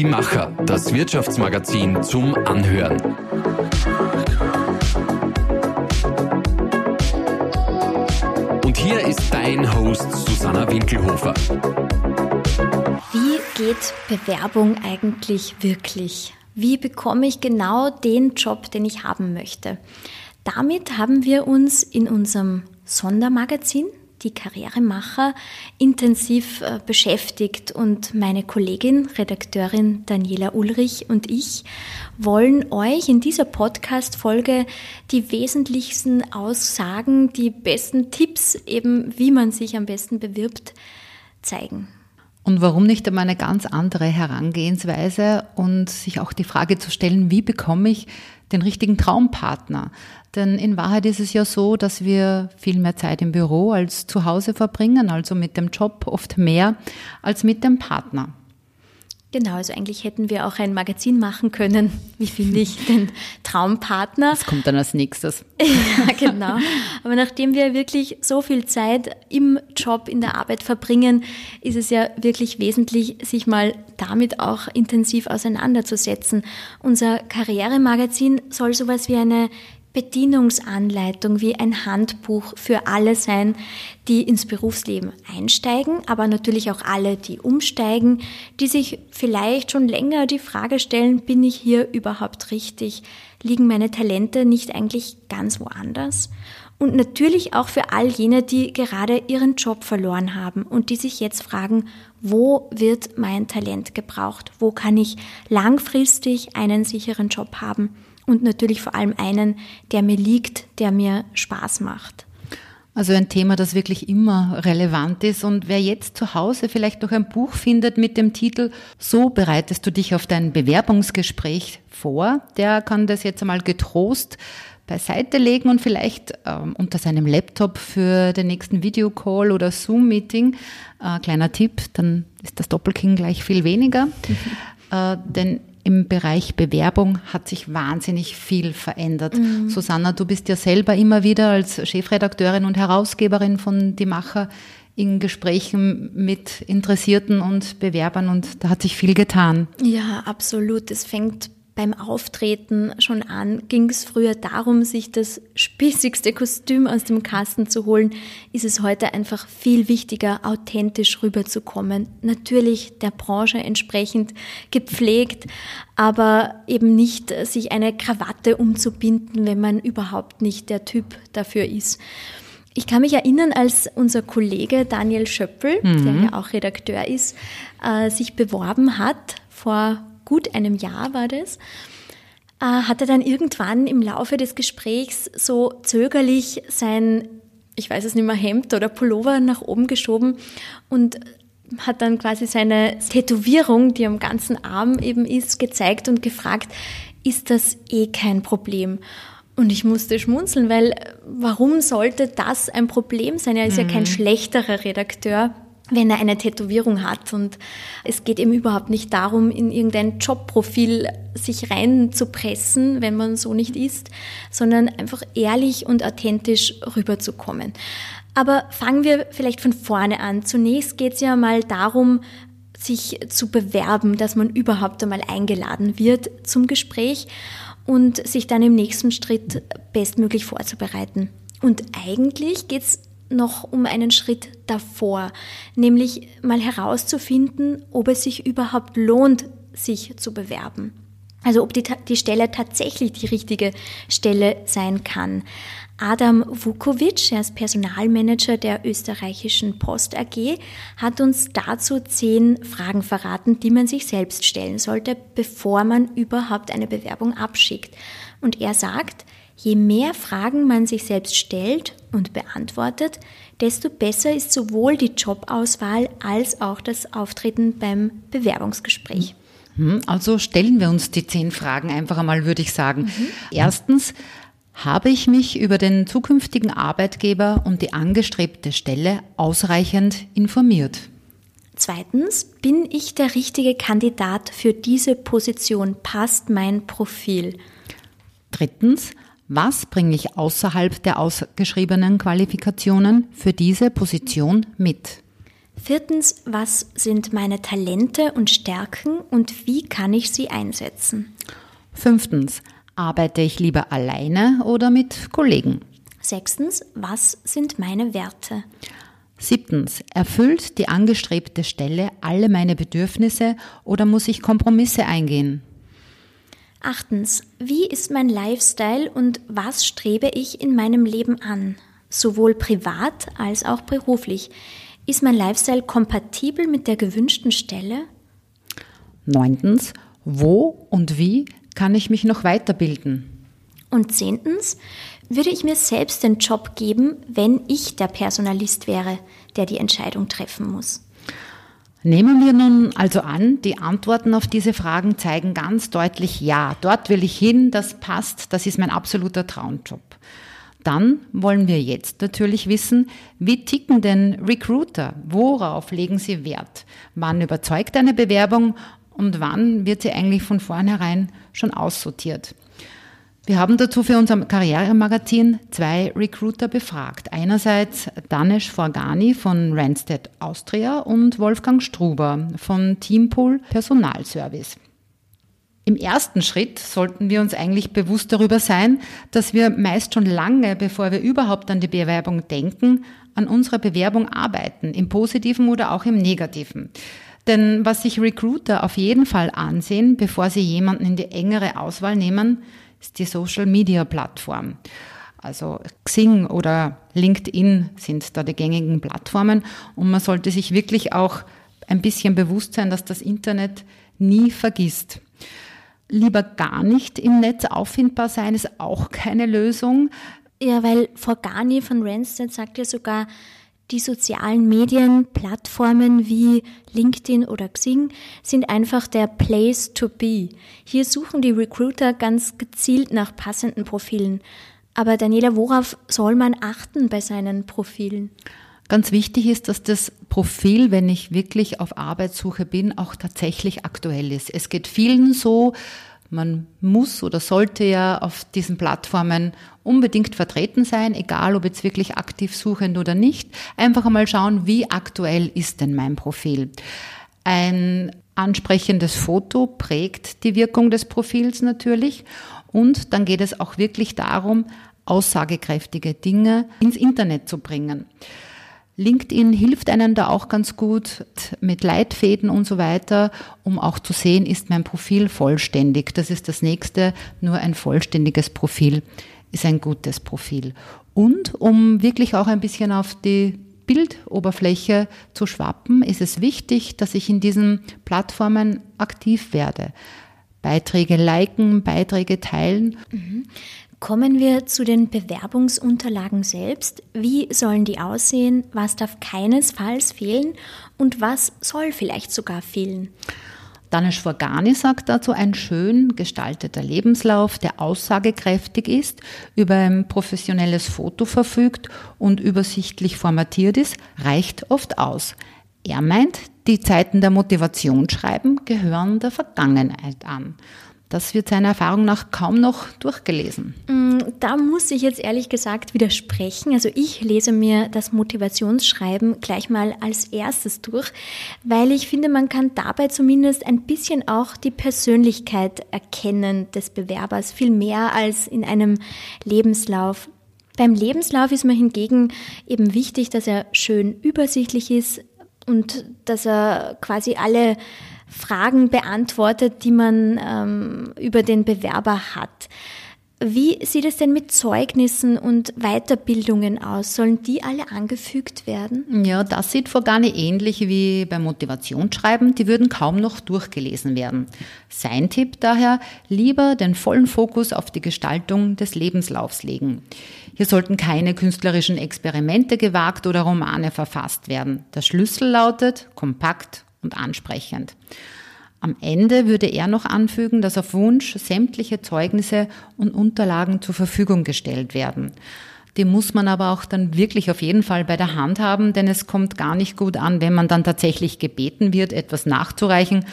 Die Macher, das Wirtschaftsmagazin zum Anhören. Und hier ist dein Host Susanna Winkelhofer. Wie geht Bewerbung eigentlich wirklich? Wie bekomme ich genau den Job, den ich haben möchte? Damit haben wir uns in unserem Sondermagazin die Karrieremacher intensiv äh, beschäftigt und meine Kollegin, Redakteurin Daniela Ulrich und ich wollen euch in dieser Podcast-Folge die wesentlichsten Aussagen, die besten Tipps eben, wie man sich am besten bewirbt, zeigen. Und warum nicht einmal eine ganz andere Herangehensweise und sich auch die Frage zu stellen, wie bekomme ich den richtigen Traumpartner? Denn in Wahrheit ist es ja so, dass wir viel mehr Zeit im Büro als zu Hause verbringen, also mit dem Job oft mehr als mit dem Partner. Genau, also eigentlich hätten wir auch ein Magazin machen können, wie finde ich den Traumpartner. Das kommt dann als nächstes. ja, genau. Aber nachdem wir wirklich so viel Zeit im Job, in der Arbeit verbringen, ist es ja wirklich wesentlich, sich mal damit auch intensiv auseinanderzusetzen. Unser Karrieremagazin soll sowas wie eine Bedienungsanleitung wie ein Handbuch für alle sein, die ins Berufsleben einsteigen, aber natürlich auch alle, die umsteigen, die sich vielleicht schon länger die Frage stellen, bin ich hier überhaupt richtig? Liegen meine Talente nicht eigentlich ganz woanders? Und natürlich auch für all jene, die gerade ihren Job verloren haben und die sich jetzt fragen, wo wird mein Talent gebraucht? Wo kann ich langfristig einen sicheren Job haben? Und natürlich vor allem einen, der mir liegt, der mir Spaß macht. Also ein Thema, das wirklich immer relevant ist. Und wer jetzt zu Hause vielleicht noch ein Buch findet mit dem Titel So bereitest du dich auf dein Bewerbungsgespräch vor, der kann das jetzt einmal getrost beiseite legen und vielleicht ähm, unter seinem Laptop für den nächsten Videocall oder Zoom-Meeting. Äh, kleiner Tipp, dann ist das Doppelking gleich viel weniger. Mhm. Äh, denn im Bereich Bewerbung hat sich wahnsinnig viel verändert. Mhm. Susanna, du bist ja selber immer wieder als Chefredakteurin und Herausgeberin von Die Macher in Gesprächen mit Interessierten und Bewerbern und da hat sich viel getan. Ja, absolut. Es fängt beim Auftreten schon an, ging es früher darum, sich das spießigste Kostüm aus dem Kasten zu holen, ist es heute einfach viel wichtiger, authentisch rüberzukommen. Natürlich der Branche entsprechend gepflegt, aber eben nicht sich eine Krawatte umzubinden, wenn man überhaupt nicht der Typ dafür ist. Ich kann mich erinnern, als unser Kollege Daniel Schöppel, mhm. der ja auch Redakteur ist, äh, sich beworben hat vor gut einem Jahr war das, äh, hat er dann irgendwann im Laufe des Gesprächs so zögerlich sein, ich weiß es nicht mehr, Hemd oder Pullover nach oben geschoben und hat dann quasi seine Tätowierung, die am ganzen Arm eben ist, gezeigt und gefragt, ist das eh kein Problem? Und ich musste schmunzeln, weil warum sollte das ein Problem sein? Er ist mhm. ja kein mhm. schlechterer Redakteur wenn er eine Tätowierung hat. Und es geht eben überhaupt nicht darum, in irgendein Jobprofil sich reinzupressen, wenn man so nicht ist, sondern einfach ehrlich und authentisch rüberzukommen. Aber fangen wir vielleicht von vorne an. Zunächst geht es ja mal darum, sich zu bewerben, dass man überhaupt einmal eingeladen wird zum Gespräch und sich dann im nächsten Schritt bestmöglich vorzubereiten. Und eigentlich geht es noch um einen Schritt davor, nämlich mal herauszufinden, ob es sich überhaupt lohnt, sich zu bewerben. Also ob die, die Stelle tatsächlich die richtige Stelle sein kann. Adam Vukovic, er ist Personalmanager der österreichischen Post AG, hat uns dazu zehn Fragen verraten, die man sich selbst stellen sollte, bevor man überhaupt eine Bewerbung abschickt. Und er sagt, Je mehr Fragen man sich selbst stellt und beantwortet, desto besser ist sowohl die Jobauswahl als auch das Auftreten beim Bewerbungsgespräch. Hm, also stellen wir uns die zehn Fragen einfach einmal, würde ich sagen. Mhm. Erstens, habe ich mich über den zukünftigen Arbeitgeber und die angestrebte Stelle ausreichend informiert? Zweitens, bin ich der richtige Kandidat für diese Position? Passt mein Profil? Drittens, was bringe ich außerhalb der ausgeschriebenen Qualifikationen für diese Position mit? Viertens, was sind meine Talente und Stärken und wie kann ich sie einsetzen? Fünftens, arbeite ich lieber alleine oder mit Kollegen? Sechstens, was sind meine Werte? Siebtens, erfüllt die angestrebte Stelle alle meine Bedürfnisse oder muss ich Kompromisse eingehen? Achtens, wie ist mein Lifestyle und was strebe ich in meinem Leben an? Sowohl privat als auch beruflich. Ist mein Lifestyle kompatibel mit der gewünschten Stelle? Neuntens, wo und wie kann ich mich noch weiterbilden? Und zehntens, würde ich mir selbst den Job geben, wenn ich der Personalist wäre, der die Entscheidung treffen muss? Nehmen wir nun also an, die Antworten auf diese Fragen zeigen ganz deutlich Ja, dort will ich hin, das passt, das ist mein absoluter Traumjob. Dann wollen wir jetzt natürlich wissen, wie ticken denn Recruiter? Worauf legen sie Wert? Wann überzeugt eine Bewerbung und wann wird sie eigentlich von vornherein schon aussortiert? Wir haben dazu für unser Karrieremagazin zwei Recruiter befragt. Einerseits Danesh Forgani von Randstad Austria und Wolfgang Struber von Teampool Personalservice. Im ersten Schritt sollten wir uns eigentlich bewusst darüber sein, dass wir meist schon lange, bevor wir überhaupt an die Bewerbung denken, an unserer Bewerbung arbeiten, im positiven oder auch im negativen. Denn was sich Recruiter auf jeden Fall ansehen, bevor sie jemanden in die engere Auswahl nehmen, ist die Social Media Plattform. Also Xing oder LinkedIn sind da die gängigen Plattformen und man sollte sich wirklich auch ein bisschen bewusst sein, dass das Internet nie vergisst. Lieber gar nicht im Netz auffindbar sein ist auch keine Lösung. Ja, weil Frau Garni von Randstad sagt ja sogar, die sozialen Medien, Plattformen wie LinkedIn oder Xing sind einfach der Place to be. Hier suchen die Recruiter ganz gezielt nach passenden Profilen. Aber Daniela, worauf soll man achten bei seinen Profilen? Ganz wichtig ist, dass das Profil, wenn ich wirklich auf Arbeitssuche bin, auch tatsächlich aktuell ist. Es geht vielen so, man muss oder sollte ja auf diesen Plattformen unbedingt vertreten sein, egal ob jetzt wirklich aktiv suchend oder nicht. Einfach einmal schauen, wie aktuell ist denn mein Profil. Ein ansprechendes Foto prägt die Wirkung des Profils natürlich. Und dann geht es auch wirklich darum, aussagekräftige Dinge ins Internet zu bringen. LinkedIn hilft einem da auch ganz gut mit Leitfäden und so weiter, um auch zu sehen, ist mein Profil vollständig. Das ist das nächste. Nur ein vollständiges Profil ist ein gutes Profil. Und um wirklich auch ein bisschen auf die Bildoberfläche zu schwappen, ist es wichtig, dass ich in diesen Plattformen aktiv werde. Beiträge liken, Beiträge teilen. Mhm. Kommen wir zu den Bewerbungsunterlagen selbst. Wie sollen die aussehen? Was darf keinesfalls fehlen? Und was soll vielleicht sogar fehlen? Danish Forgani sagt dazu, ein schön gestalteter Lebenslauf, der aussagekräftig ist, über ein professionelles Foto verfügt und übersichtlich formatiert ist, reicht oft aus. Er meint, die Zeiten der Motivationsschreiben gehören der Vergangenheit an. Das wird seiner Erfahrung nach kaum noch durchgelesen. Mm, da muss ich jetzt ehrlich gesagt widersprechen. Also ich lese mir das Motivationsschreiben gleich mal als erstes durch, weil ich finde, man kann dabei zumindest ein bisschen auch die Persönlichkeit erkennen des Bewerbers, viel mehr als in einem Lebenslauf. Beim Lebenslauf ist mir hingegen eben wichtig, dass er schön übersichtlich ist und dass er quasi alle Fragen beantwortet, die man ähm, über den Bewerber hat. Wie sieht es denn mit Zeugnissen und Weiterbildungen aus? Sollen die alle angefügt werden? Ja, das sieht vor gar nicht ähnlich wie beim Motivationsschreiben. Die würden kaum noch durchgelesen werden. Sein Tipp daher, lieber den vollen Fokus auf die Gestaltung des Lebenslaufs legen. Hier sollten keine künstlerischen Experimente gewagt oder Romane verfasst werden. Der Schlüssel lautet kompakt und ansprechend. Am Ende würde er noch anfügen, dass auf Wunsch sämtliche Zeugnisse und Unterlagen zur Verfügung gestellt werden. Die muss man aber auch dann wirklich auf jeden Fall bei der Hand haben, denn es kommt gar nicht gut an, wenn man dann tatsächlich gebeten wird, etwas nachzureichen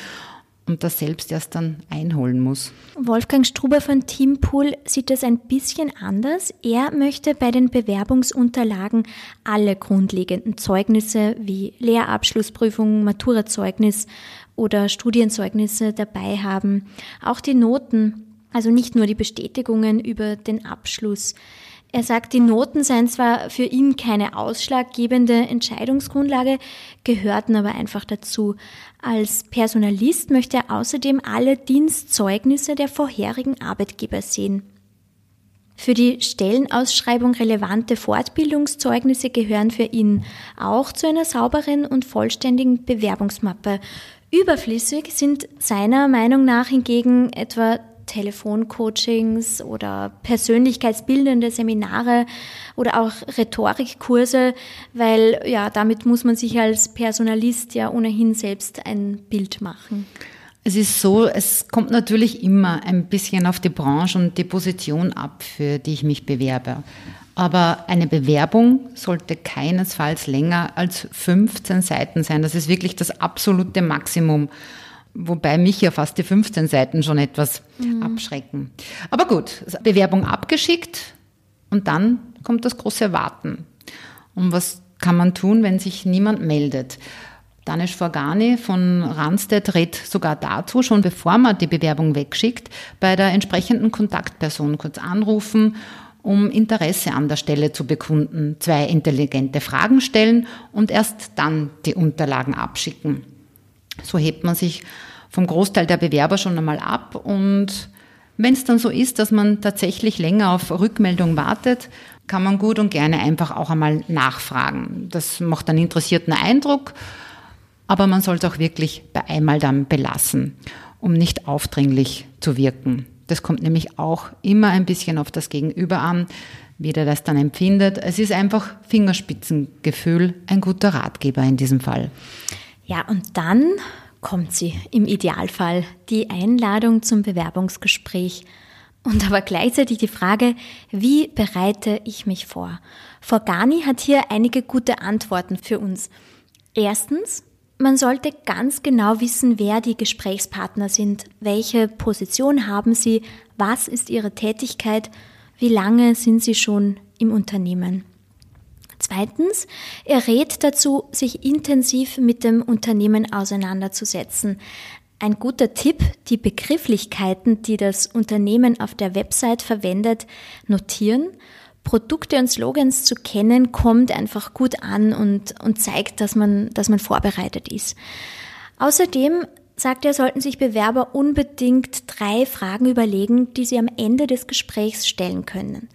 und das selbst erst dann einholen muss. Wolfgang Struber von Teampool sieht das ein bisschen anders. Er möchte bei den Bewerbungsunterlagen alle grundlegenden Zeugnisse wie Lehrabschlussprüfung, Maturazeugnis oder Studienzeugnisse dabei haben. Auch die Noten, also nicht nur die Bestätigungen über den Abschluss. Er sagt, die Noten seien zwar für ihn keine ausschlaggebende Entscheidungsgrundlage, gehörten aber einfach dazu. Als Personalist möchte er außerdem alle Dienstzeugnisse der vorherigen Arbeitgeber sehen. Für die Stellenausschreibung relevante Fortbildungszeugnisse gehören für ihn auch zu einer sauberen und vollständigen Bewerbungsmappe. Überflüssig sind seiner Meinung nach hingegen etwa Telefoncoachings oder persönlichkeitsbildende Seminare oder auch Rhetorikkurse, weil ja, damit muss man sich als Personalist ja ohnehin selbst ein Bild machen. Es ist so, es kommt natürlich immer ein bisschen auf die Branche und die Position ab, für die ich mich bewerbe. Aber eine Bewerbung sollte keinesfalls länger als 15 Seiten sein. Das ist wirklich das absolute Maximum. Wobei mich ja fast die 15 Seiten schon etwas mhm. abschrecken. Aber gut, Bewerbung abgeschickt und dann kommt das große Warten. Und was kann man tun, wenn sich niemand meldet? Danisch Forgani von Randstedt rät sogar dazu, schon bevor man die Bewerbung wegschickt, bei der entsprechenden Kontaktperson kurz anrufen, um Interesse an der Stelle zu bekunden, zwei intelligente Fragen stellen und erst dann die Unterlagen abschicken. So hebt man sich vom Großteil der Bewerber schon einmal ab und wenn es dann so ist, dass man tatsächlich länger auf Rückmeldung wartet, kann man gut und gerne einfach auch einmal nachfragen. Das macht einen interessierten Eindruck, aber man soll es auch wirklich bei einmal dann belassen, um nicht aufdringlich zu wirken. Das kommt nämlich auch immer ein bisschen auf das Gegenüber an, wie der das dann empfindet. Es ist einfach Fingerspitzengefühl, ein guter Ratgeber in diesem Fall. Ja, und dann kommt sie im Idealfall, die Einladung zum Bewerbungsgespräch. Und aber gleichzeitig die Frage, wie bereite ich mich vor? Forgani hat hier einige gute Antworten für uns. Erstens, man sollte ganz genau wissen, wer die Gesprächspartner sind, welche Position haben sie, was ist ihre Tätigkeit, wie lange sind sie schon im Unternehmen. Zweitens, er rät dazu, sich intensiv mit dem Unternehmen auseinanderzusetzen. Ein guter Tipp, die Begrifflichkeiten, die das Unternehmen auf der Website verwendet, notieren. Produkte und Slogans zu kennen, kommt einfach gut an und, und zeigt, dass man, dass man vorbereitet ist. Außerdem sagt er, sollten sich Bewerber unbedingt drei Fragen überlegen, die sie am Ende des Gesprächs stellen können.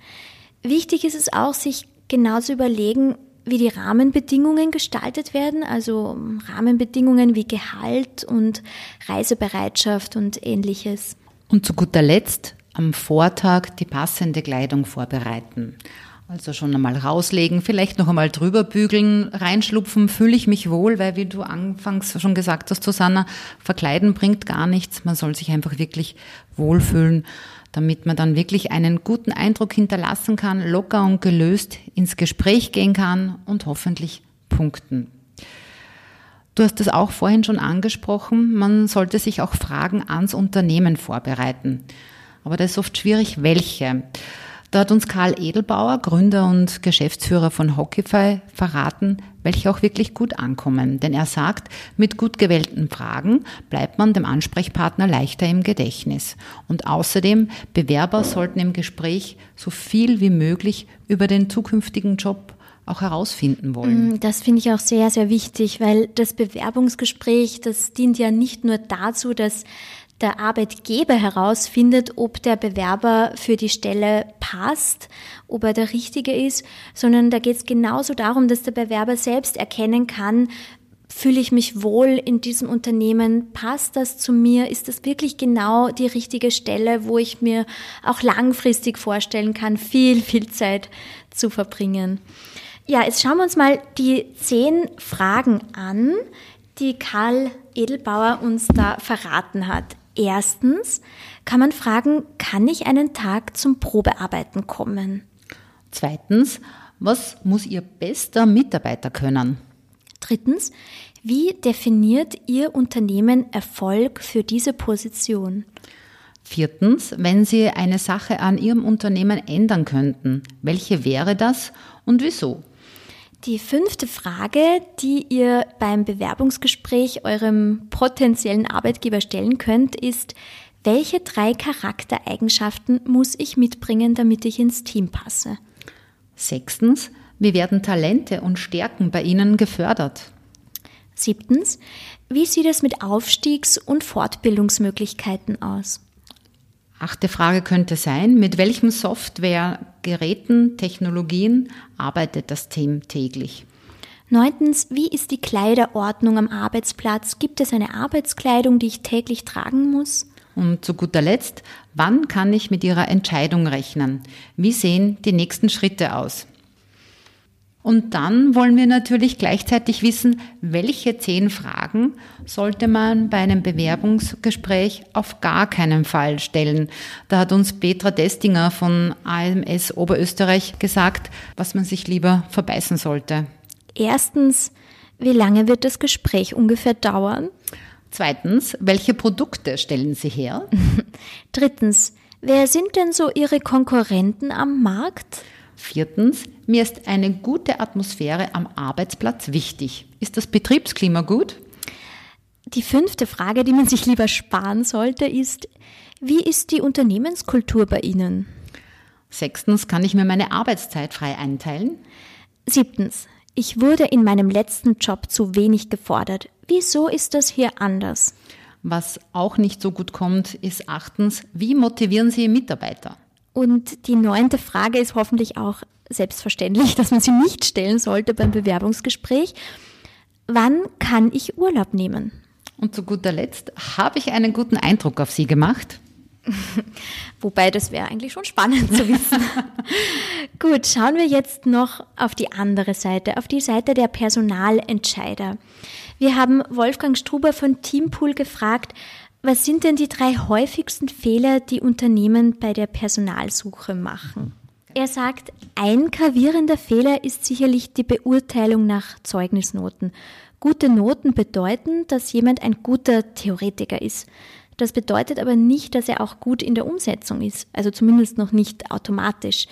Wichtig ist es auch, sich genauso überlegen, wie die Rahmenbedingungen gestaltet werden, also Rahmenbedingungen wie Gehalt und Reisebereitschaft und ähnliches. Und zu guter Letzt am Vortag die passende Kleidung vorbereiten. Also schon einmal rauslegen, vielleicht noch einmal drüber bügeln, reinschlupfen, fühle ich mich wohl, weil wie du anfangs schon gesagt hast, Susanna, verkleiden bringt gar nichts. Man soll sich einfach wirklich wohlfühlen damit man dann wirklich einen guten Eindruck hinterlassen kann, locker und gelöst ins Gespräch gehen kann und hoffentlich punkten. Du hast es auch vorhin schon angesprochen, man sollte sich auch Fragen ans Unternehmen vorbereiten. Aber das ist oft schwierig, welche. Da hat uns Karl Edelbauer, Gründer und Geschäftsführer von Hockeyfy, verraten, welche auch wirklich gut ankommen. Denn er sagt, mit gut gewählten Fragen bleibt man dem Ansprechpartner leichter im Gedächtnis. Und außerdem, Bewerber sollten im Gespräch so viel wie möglich über den zukünftigen Job auch herausfinden wollen. Mm, das finde ich auch sehr, sehr wichtig, weil das Bewerbungsgespräch, das dient ja nicht nur dazu, dass der Arbeitgeber herausfindet, ob der Bewerber für die Stelle passt, ob er der Richtige ist, sondern da geht es genauso darum, dass der Bewerber selbst erkennen kann, fühle ich mich wohl in diesem Unternehmen, passt das zu mir, ist das wirklich genau die richtige Stelle, wo ich mir auch langfristig vorstellen kann, viel, viel Zeit zu verbringen. Ja, jetzt schauen wir uns mal die zehn Fragen an, die Karl Edelbauer uns da verraten hat. Erstens kann man fragen, kann ich einen Tag zum Probearbeiten kommen? Zweitens, was muss Ihr bester Mitarbeiter können? Drittens, wie definiert Ihr Unternehmen Erfolg für diese Position? Viertens, wenn Sie eine Sache an Ihrem Unternehmen ändern könnten, welche wäre das und wieso? Die fünfte Frage, die ihr beim Bewerbungsgespräch eurem potenziellen Arbeitgeber stellen könnt, ist, welche drei Charaktereigenschaften muss ich mitbringen, damit ich ins Team passe? Sechstens, wie werden Talente und Stärken bei Ihnen gefördert? Siebtens, wie sieht es mit Aufstiegs- und Fortbildungsmöglichkeiten aus? Achte Frage könnte sein, mit welchem Software, Geräten, Technologien arbeitet das Team täglich? Neuntens, wie ist die Kleiderordnung am Arbeitsplatz? Gibt es eine Arbeitskleidung, die ich täglich tragen muss? Und zu guter Letzt, wann kann ich mit Ihrer Entscheidung rechnen? Wie sehen die nächsten Schritte aus? Und dann wollen wir natürlich gleichzeitig wissen, welche zehn Fragen sollte man bei einem Bewerbungsgespräch auf gar keinen Fall stellen. Da hat uns Petra Destinger von AMS Oberösterreich gesagt, was man sich lieber verbeißen sollte. Erstens, wie lange wird das Gespräch ungefähr dauern? Zweitens, welche Produkte stellen Sie her? Drittens, wer sind denn so Ihre Konkurrenten am Markt? Viertens, mir ist eine gute Atmosphäre am Arbeitsplatz wichtig. Ist das Betriebsklima gut? Die fünfte Frage, die man sich lieber sparen sollte, ist, wie ist die Unternehmenskultur bei Ihnen? Sechstens, kann ich mir meine Arbeitszeit frei einteilen? Siebtens, ich wurde in meinem letzten Job zu wenig gefordert. Wieso ist das hier anders? Was auch nicht so gut kommt, ist achtens, wie motivieren Sie Mitarbeiter? Und die neunte Frage ist hoffentlich auch selbstverständlich, dass man sie nicht stellen sollte beim Bewerbungsgespräch. Wann kann ich Urlaub nehmen? Und zu guter Letzt, habe ich einen guten Eindruck auf Sie gemacht? Wobei, das wäre eigentlich schon spannend zu wissen. Gut, schauen wir jetzt noch auf die andere Seite, auf die Seite der Personalentscheider. Wir haben Wolfgang Struber von Teampool gefragt, was sind denn die drei häufigsten Fehler, die Unternehmen bei der Personalsuche machen? Er sagt, ein gravierender Fehler ist sicherlich die Beurteilung nach Zeugnisnoten. Gute Noten bedeuten, dass jemand ein guter Theoretiker ist. Das bedeutet aber nicht, dass er auch gut in der Umsetzung ist, also zumindest noch nicht automatisch.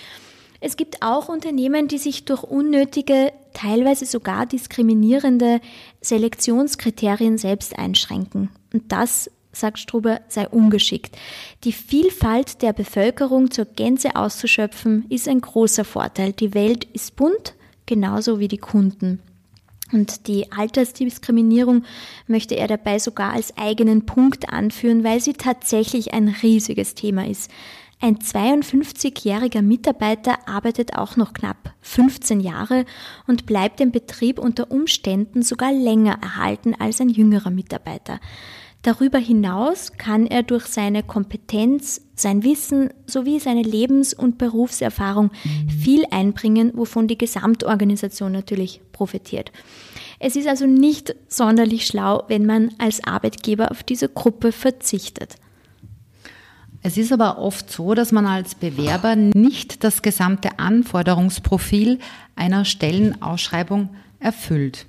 Es gibt auch Unternehmen, die sich durch unnötige, teilweise sogar diskriminierende Selektionskriterien selbst einschränken. Und das sagt Struber, sei ungeschickt. Die Vielfalt der Bevölkerung zur Gänze auszuschöpfen, ist ein großer Vorteil. Die Welt ist bunt, genauso wie die Kunden. Und die Altersdiskriminierung möchte er dabei sogar als eigenen Punkt anführen, weil sie tatsächlich ein riesiges Thema ist. Ein 52-jähriger Mitarbeiter arbeitet auch noch knapp 15 Jahre und bleibt im Betrieb unter Umständen sogar länger erhalten als ein jüngerer Mitarbeiter. Darüber hinaus kann er durch seine Kompetenz, sein Wissen sowie seine Lebens- und Berufserfahrung viel einbringen, wovon die Gesamtorganisation natürlich profitiert. Es ist also nicht sonderlich schlau, wenn man als Arbeitgeber auf diese Gruppe verzichtet. Es ist aber oft so, dass man als Bewerber nicht das gesamte Anforderungsprofil einer Stellenausschreibung erfüllt.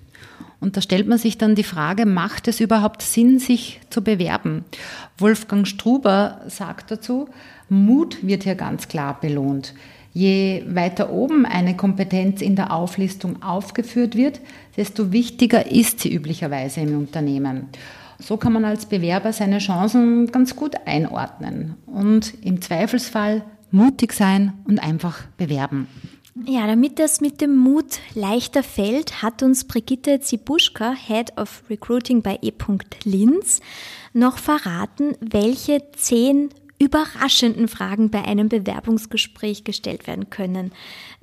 Und da stellt man sich dann die Frage, macht es überhaupt Sinn, sich zu bewerben? Wolfgang Struber sagt dazu, Mut wird hier ganz klar belohnt. Je weiter oben eine Kompetenz in der Auflistung aufgeführt wird, desto wichtiger ist sie üblicherweise im Unternehmen. So kann man als Bewerber seine Chancen ganz gut einordnen und im Zweifelsfall mutig sein und einfach bewerben. Ja, damit das mit dem Mut leichter fällt, hat uns Brigitte Zibuschka, Head of Recruiting bei E.Linz, noch verraten, welche zehn überraschenden Fragen bei einem Bewerbungsgespräch gestellt werden können.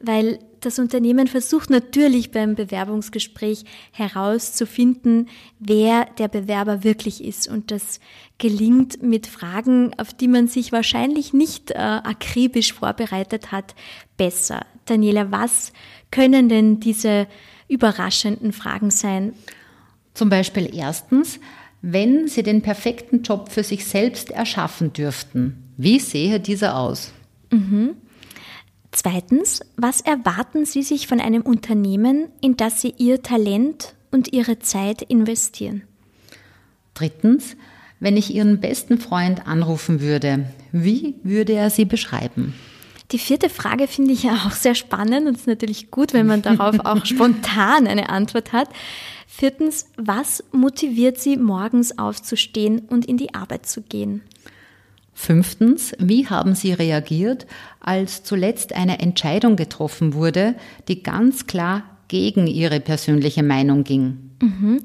Weil das Unternehmen versucht natürlich beim Bewerbungsgespräch herauszufinden, wer der Bewerber wirklich ist. Und das gelingt mit Fragen, auf die man sich wahrscheinlich nicht äh, akribisch vorbereitet hat, besser. Daniela, was können denn diese überraschenden Fragen sein? Zum Beispiel erstens, wenn Sie den perfekten Job für sich selbst erschaffen dürften, wie sehe dieser aus? Mhm. Zweitens, was erwarten Sie sich von einem Unternehmen, in das Sie Ihr Talent und ihre Zeit investieren? Drittens, wenn ich Ihren besten Freund anrufen würde, wie würde er Sie beschreiben? Die vierte Frage finde ich ja auch sehr spannend und es ist natürlich gut, wenn man darauf auch spontan eine Antwort hat. Viertens, was motiviert Sie, morgens aufzustehen und in die Arbeit zu gehen? Fünftens, wie haben Sie reagiert, als zuletzt eine Entscheidung getroffen wurde, die ganz klar gegen Ihre persönliche Meinung ging? Mhm.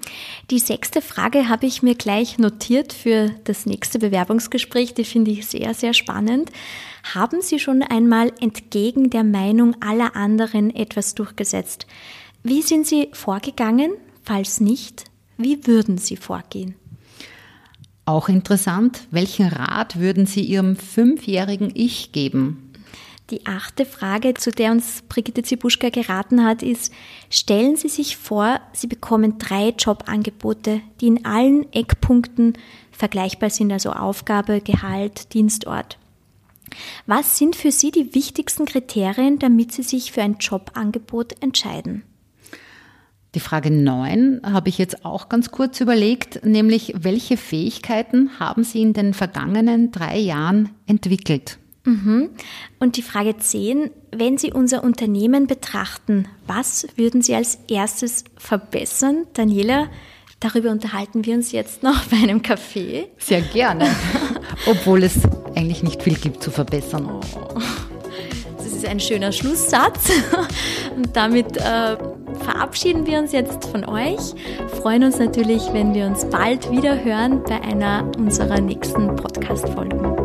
Die sechste Frage habe ich mir gleich notiert für das nächste Bewerbungsgespräch. Die finde ich sehr, sehr spannend. Haben Sie schon einmal entgegen der Meinung aller anderen etwas durchgesetzt? Wie sind Sie vorgegangen? Falls nicht, wie würden Sie vorgehen? Auch interessant, welchen Rat würden Sie Ihrem fünfjährigen Ich geben? Die achte Frage, zu der uns Brigitte Zibuschka geraten hat, ist, stellen Sie sich vor, Sie bekommen drei Jobangebote, die in allen Eckpunkten vergleichbar sind, also Aufgabe, Gehalt, Dienstort. Was sind für Sie die wichtigsten Kriterien, damit Sie sich für ein Jobangebot entscheiden? Die Frage 9 habe ich jetzt auch ganz kurz überlegt, nämlich welche Fähigkeiten haben Sie in den vergangenen drei Jahren entwickelt? Mhm. Und die Frage 10, wenn Sie unser Unternehmen betrachten, was würden Sie als erstes verbessern? Daniela, darüber unterhalten wir uns jetzt noch bei einem Kaffee. Sehr gerne, obwohl es eigentlich nicht viel gibt zu verbessern. Oh. Das ist ein schöner Schlusssatz und damit äh, verabschieden wir uns jetzt von euch, freuen uns natürlich, wenn wir uns bald wieder hören bei einer unserer nächsten Podcast-Folgen.